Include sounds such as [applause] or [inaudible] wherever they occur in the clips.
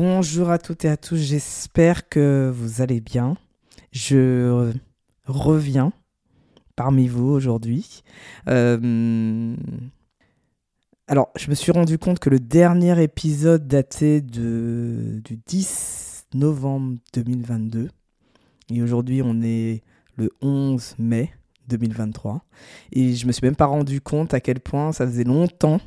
Bonjour à toutes et à tous, j'espère que vous allez bien. Je reviens parmi vous aujourd'hui. Euh, alors, je me suis rendu compte que le dernier épisode datait du 10 novembre 2022. Et aujourd'hui, on est le 11 mai 2023. Et je me suis même pas rendu compte à quel point ça faisait longtemps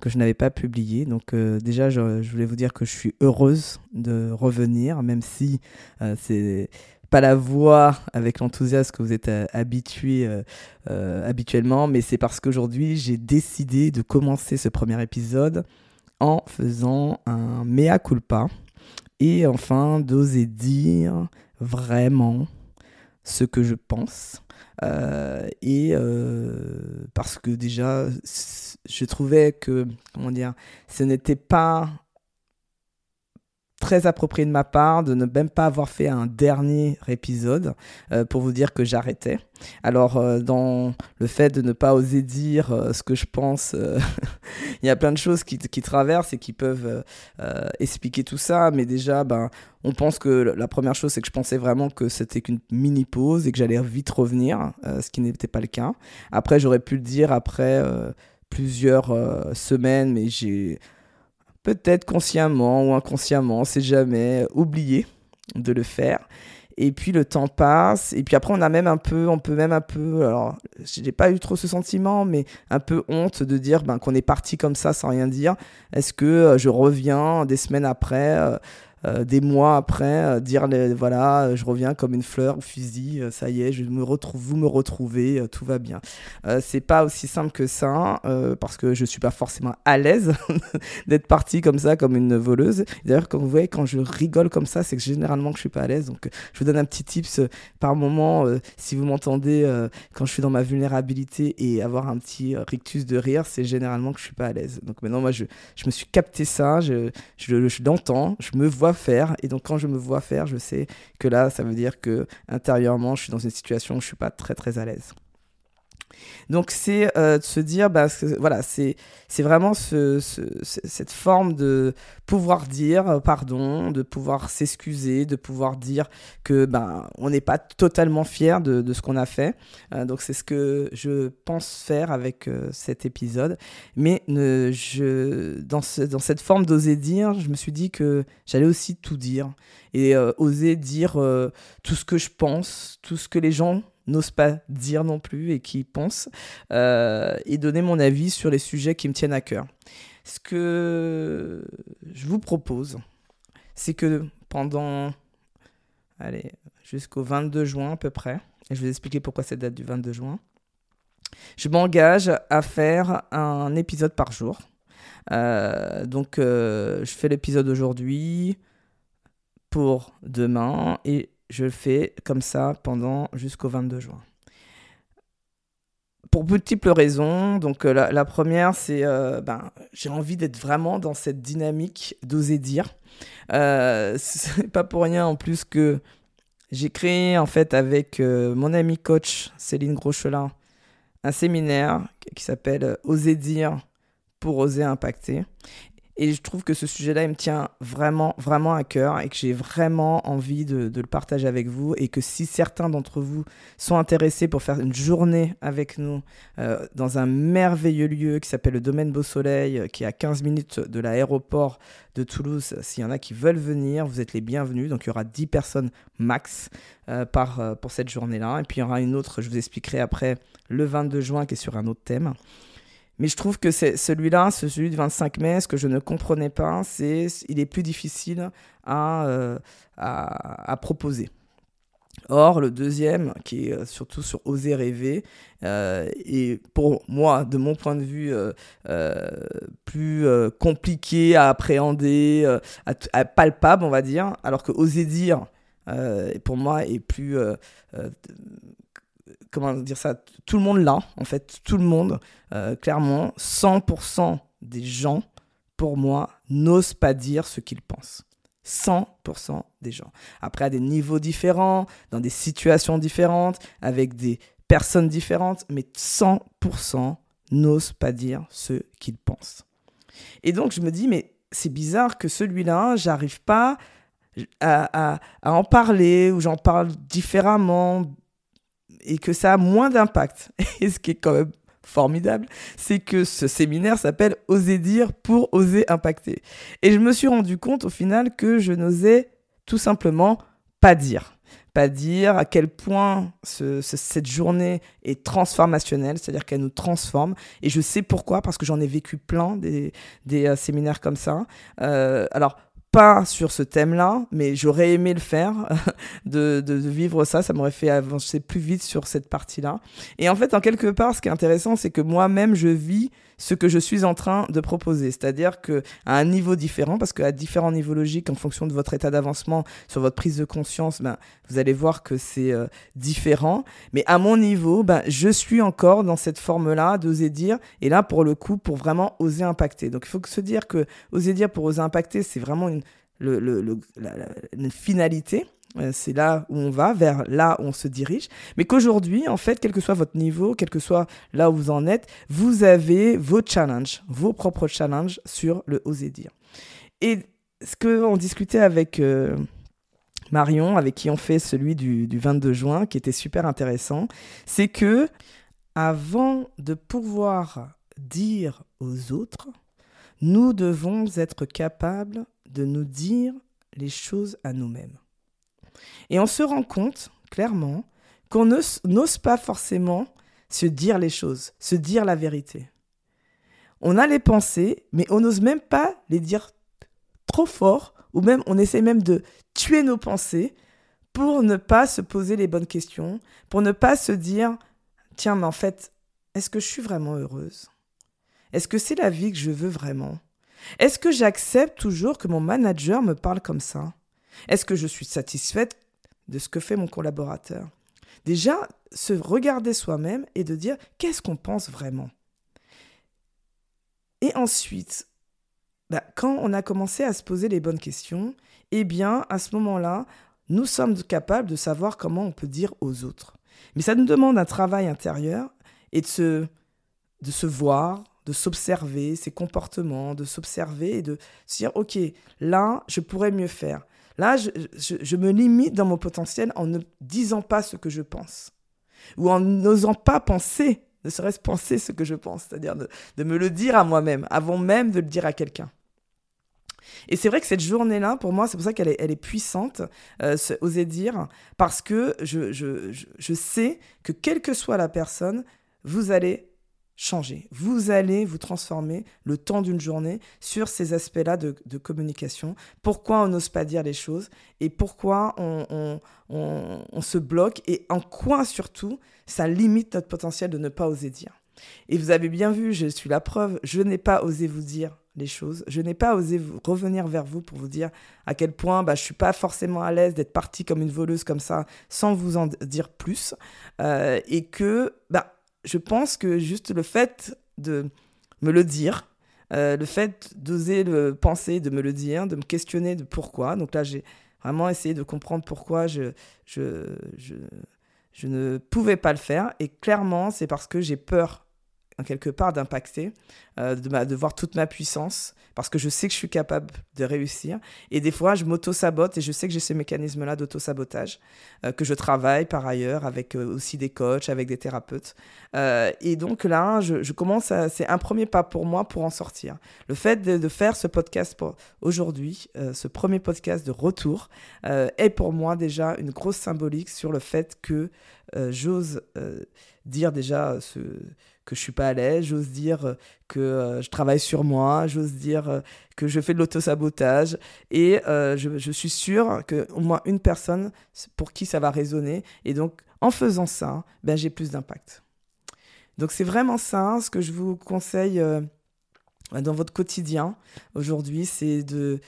que je n'avais pas publié. Donc euh, déjà, je, voulais vous dire que je suis heureuse de revenir, même si euh, c'est pas la voix avec l'enthousiasme que vous êtes euh, habitué habituellement, mais c'est parce qu'aujourd'hui j'ai décidé de commencer ce premier épisode en faisant un mea culpa et enfin d'oser dire vraiment ce que je pense euh, et euh, parce que déjà, je trouvais que, comment dire, ce n'était pas très approprié de ma part de ne même pas avoir fait un dernier épisode euh, pour vous dire que j'arrêtais. Alors, euh, dans le fait de ne pas oser dire euh, ce que je pense, [laughs] il y a plein de choses qui, qui traversent et qui peuvent expliquer tout ça. Mais déjà, ben, on pense que la première chose, c'est que je pensais vraiment que c'était qu'une mini pause et que j'allais vite revenir, ce qui n'était pas le cas. Après, j'aurais pu le dire après plusieurs semaines, mais j'ai peut-être consciemment ou inconsciemment, c'est jamais, oublié de le faire. Et puis le temps passe, et puis après on a même un peu, on peut même un peu, alors j'ai pas eu trop ce sentiment, mais un peu honte de dire ben, qu'on est parti comme ça sans rien dire. Est-ce que euh, je reviens des semaines après euh, euh, des mois après, euh, dire voilà, euh, je reviens comme une fleur au fusil, ça y est, je me retrouve, vous me retrouvez, tout va bien. c'est pas aussi simple que ça, parce que je suis pas forcément à l'aise [laughs] d'être parti comme ça, comme une voleuse. D'ailleurs, comme vous voyez, quand je rigole comme ça, c'est que généralement que je suis pas à l'aise. Donc, je vous donne un petit tips par moment, si vous m'entendez quand je suis dans ma vulnérabilité et avoir un petit rictus de rire, c'est généralement que je suis pas à l'aise. Donc maintenant, moi, je, je me suis capté ça, je, je l'entends, je me vois faire. Et donc, quand je me vois faire, je sais que là, ça veut dire que intérieurement, je suis dans une situation où je suis pas très très à l'aise. Donc c'est euh, de se dire, bah, voilà, c'est vraiment ce, cette forme de pouvoir dire euh, pardon, de pouvoir s'excuser, de pouvoir dire que ben on n'est pas totalement fier de, ce qu'on a fait. Euh, donc c'est ce que je pense faire avec cet épisode. Mais je, dans, dans cette forme d'oser dire, je me suis dit que j'allais aussi tout dire et oser dire tout ce que je pense, tout ce que les gens n'ose pas dire non plus et qui pense, euh, et donner mon avis sur les sujets qui me tiennent à cœur. Ce que je vous propose, c'est que pendant, allez, jusqu'au 22 juin à peu près, et je vais vous expliquer pourquoi cette date du 22 juin, je m'engage à faire un épisode par jour. Euh, donc, euh, je fais l'épisode aujourd'hui pour demain et je le fais comme ça pendant jusqu'au 22 juin. Pour multiples raisons. Donc euh, la, première, c'est euh, ben, j'ai envie d'être vraiment dans cette dynamique d'oser dire. Euh, [laughs] c'est pas pour rien en plus que j'ai créé en fait avec euh, mon ami coach Céline Grochelin un séminaire qui s'appelle Oser dire pour oser impacter. Et je trouve que ce sujet-là, il me tient vraiment, vraiment à cœur et que j'ai vraiment envie de, le partager avec vous. Et que si certains d'entre vous sont intéressés pour faire une journée avec nous euh, dans un merveilleux lieu qui s'appelle le Domaine Beau Soleil, euh, qui est à 15 minutes de l'aéroport de Toulouse, s'il y en a qui veulent venir, vous êtes les bienvenus. Donc il y aura 10 personnes max euh, pour cette journée-là. Et puis il y aura une autre, je vous expliquerai après, le 22 juin, qui est sur un autre thème. Mais je trouve que c'est celui-là, celui du 25 mai, ce que je ne comprenais pas, c'est il est plus difficile à, euh, à, proposer. Or, le deuxième, qui est euh, surtout sur oser rêver, euh, est pour moi, de mon point de vue, plus compliqué à appréhender, à, palpable, on va dire, alors que oser dire, pour moi, est plus comment dire ça, tout le monde là, en fait, tout le monde, euh, clairement, 100% des gens, pour moi, n'osent pas dire ce qu'ils pensent. 100% des gens. Après, à des niveaux différents, dans des situations différentes, avec des personnes différentes, mais 100% n'osent pas dire ce qu'ils pensent. Et donc, je me dis, mais c'est bizarre que celui-là, j'arrive pas à, en parler ou j'en parle différemment et que ça a moins d'impact. [laughs] Et ce qui est quand même formidable, c'est que ce séminaire s'appelle Oser dire pour oser impacter. Et je me suis rendu compte au final que je n'osais tout simplement pas dire pas dire à quel point cette journée est transformationnelle, c'est-à-dire qu'elle nous transforme. Et je sais pourquoi, parce que j'en ai vécu plein des, euh, séminaires comme ça. Euh, alors, pas sur ce thème-là, mais j'aurais aimé le faire, [laughs] de, de, vivre ça, ça m'aurait fait avancer plus vite sur cette partie-là. Et en fait, en quelque part, ce qui est intéressant, c'est que moi-même, je vis ce que je suis en train de proposer. C'est-à-dire que à un niveau différent, parce qu'à différents niveaux logiques, en fonction de votre état d'avancement, sur votre prise de conscience, ben, vous allez voir que c'est euh, différent. Mais à mon niveau, ben, je suis encore dans cette forme-là d'oser dire. Et là, pour le coup, pour vraiment oser impacter. Donc, il faut se dire que oser dire pour oser impacter, c'est vraiment une, le, le, une finalité. Euh, c'est là où on va, vers là où on se dirige. Mais qu'aujourd'hui, en fait, quel que soit votre niveau, quel que soit là où vous en êtes, vous avez vos challenges, vos propres challenges sur le oser dire. Et ce qu'on discutait avec euh, Marion, avec qui on fait celui du, du 22 juin, qui était super intéressant, c'est que avant de pouvoir dire aux autres, nous devons être capables de nous dire les choses à nous-mêmes. Et on se rend compte, clairement, qu'on n'ose pas forcément se dire les choses, se dire la vérité. On a les pensées, mais on n'ose même pas les dire trop fort, ou même on essaie même de tuer nos pensées pour ne pas se poser les bonnes questions, pour ne pas se dire, tiens, mais en fait, est-ce que je suis vraiment heureuse? Est-ce que c'est la vie que je veux vraiment? Est-ce que j'accepte toujours que mon manager me parle comme ça? Est-ce que je suis satisfaite de ce que fait mon collaborateur? Déjà, se regarder soi-même et de dire qu'est-ce qu'on pense vraiment? Et ensuite, bah, quand on a commencé à se poser les bonnes questions, eh bien, à ce moment-là, nous sommes capables de savoir comment on peut dire aux autres. Mais ça nous demande un travail intérieur et de se, de se voir, de s'observer, ses comportements, de s'observer et de se dire, OK, là, je pourrais mieux faire. Là, je, me limite dans mon potentiel en ne disant pas ce que je pense. Ou en n'osant pas penser, ne serait-ce penser ce que je pense. C'est-à-dire de, me le dire à moi-même, avant même de le dire à quelqu'un. Et c'est vrai que cette journée-là, pour moi, c'est pour ça qu'elle est, puissante, euh, oser dire, parce que je sais que quelle que soit la personne, vous allez changer. Vous allez vous transformer le temps d'une journée sur ces aspects-là de, communication. Pourquoi on n'ose pas dire les choses et pourquoi on, se bloque et en quoi surtout ça limite notre potentiel de ne pas oser dire. Et vous avez bien vu, je suis la preuve, je n'ai pas osé vous dire les choses. Je n'ai pas osé revenir vers vous pour vous dire à quel point bah, je suis pas forcément à l'aise d'être partie comme une voleuse comme ça sans vous en dire plus. Euh, et que bah, je pense que juste le fait de me le dire, euh, le fait d'oser le penser, de me le dire, de me questionner de pourquoi. Donc là, j'ai vraiment essayé de comprendre pourquoi je, je, je, je ne pouvais pas le faire. Et clairement, c'est parce que j'ai peur quelque part d'impacter, euh, de, voir toute ma puissance, parce que je sais que je suis capable de réussir. Et des fois, je m'auto-sabote et je sais que j'ai ces mécanismes-là d'auto-sabotage, euh, que je travaille par ailleurs avec euh, aussi des coachs, avec des thérapeutes. et donc là, je, commence à... C'est un premier pas pour moi pour en sortir. Le fait de faire ce podcast aujourd'hui, ce premier podcast de retour, est pour moi déjà une grosse symbolique sur le fait que j'ose dire déjà ce que je suis pas à l'aise, j'ose dire euh, que euh, je travaille sur moi, j'ose dire euh, que je fais de l'autosabotage et je, suis sûre qu'au moins une personne pour qui ça va résonner et donc en faisant ça, ben, j'ai plus d'impact. Donc c'est vraiment ça ce que je vous conseille dans votre quotidien aujourd'hui, c'est de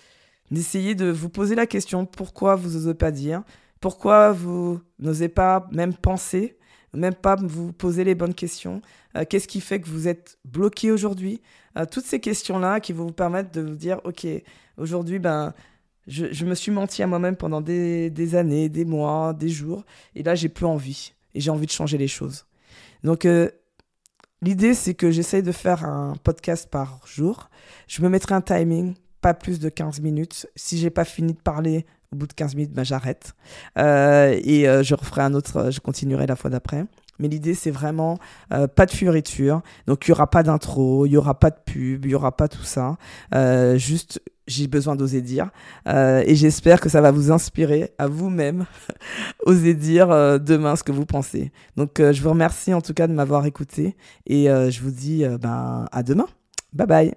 d'essayer de vous poser la question pourquoi vous n'osez pas dire, pourquoi vous n'osez pas même penser même pas vous poser les bonnes questions. Euh, qu'est-ce qui fait que vous êtes bloqué aujourd'hui euh, Toutes ces questions-là qui vont vous permettre de vous dire, OK, aujourd'hui, ben, je, me suis menti à moi-même pendant des, années, des mois, des jours, et là, j'ai plus envie, et j'ai envie de changer les choses. Donc, euh, l'idée, c'est que j'essaye de faire un podcast par jour. Je me mettrai un timing, pas plus de 15 minutes. Si j'ai pas fini de parler au bout de 15 minutes, ben, j'arrête. Euh, et euh, je referai un autre, je continuerai la fois d'après. Mais l'idée, c'est vraiment euh, pas de furiture. Donc, il n'y aura pas d'intro, il n'y aura pas de pub, il n'y aura pas tout ça. juste, j'ai besoin d'oser dire. et j'espère que ça va vous inspirer à vous-même, [laughs] oser dire demain ce que vous pensez. Donc, je vous remercie en tout cas de m'avoir écouté. Et je vous dis ben, à demain. Bye bye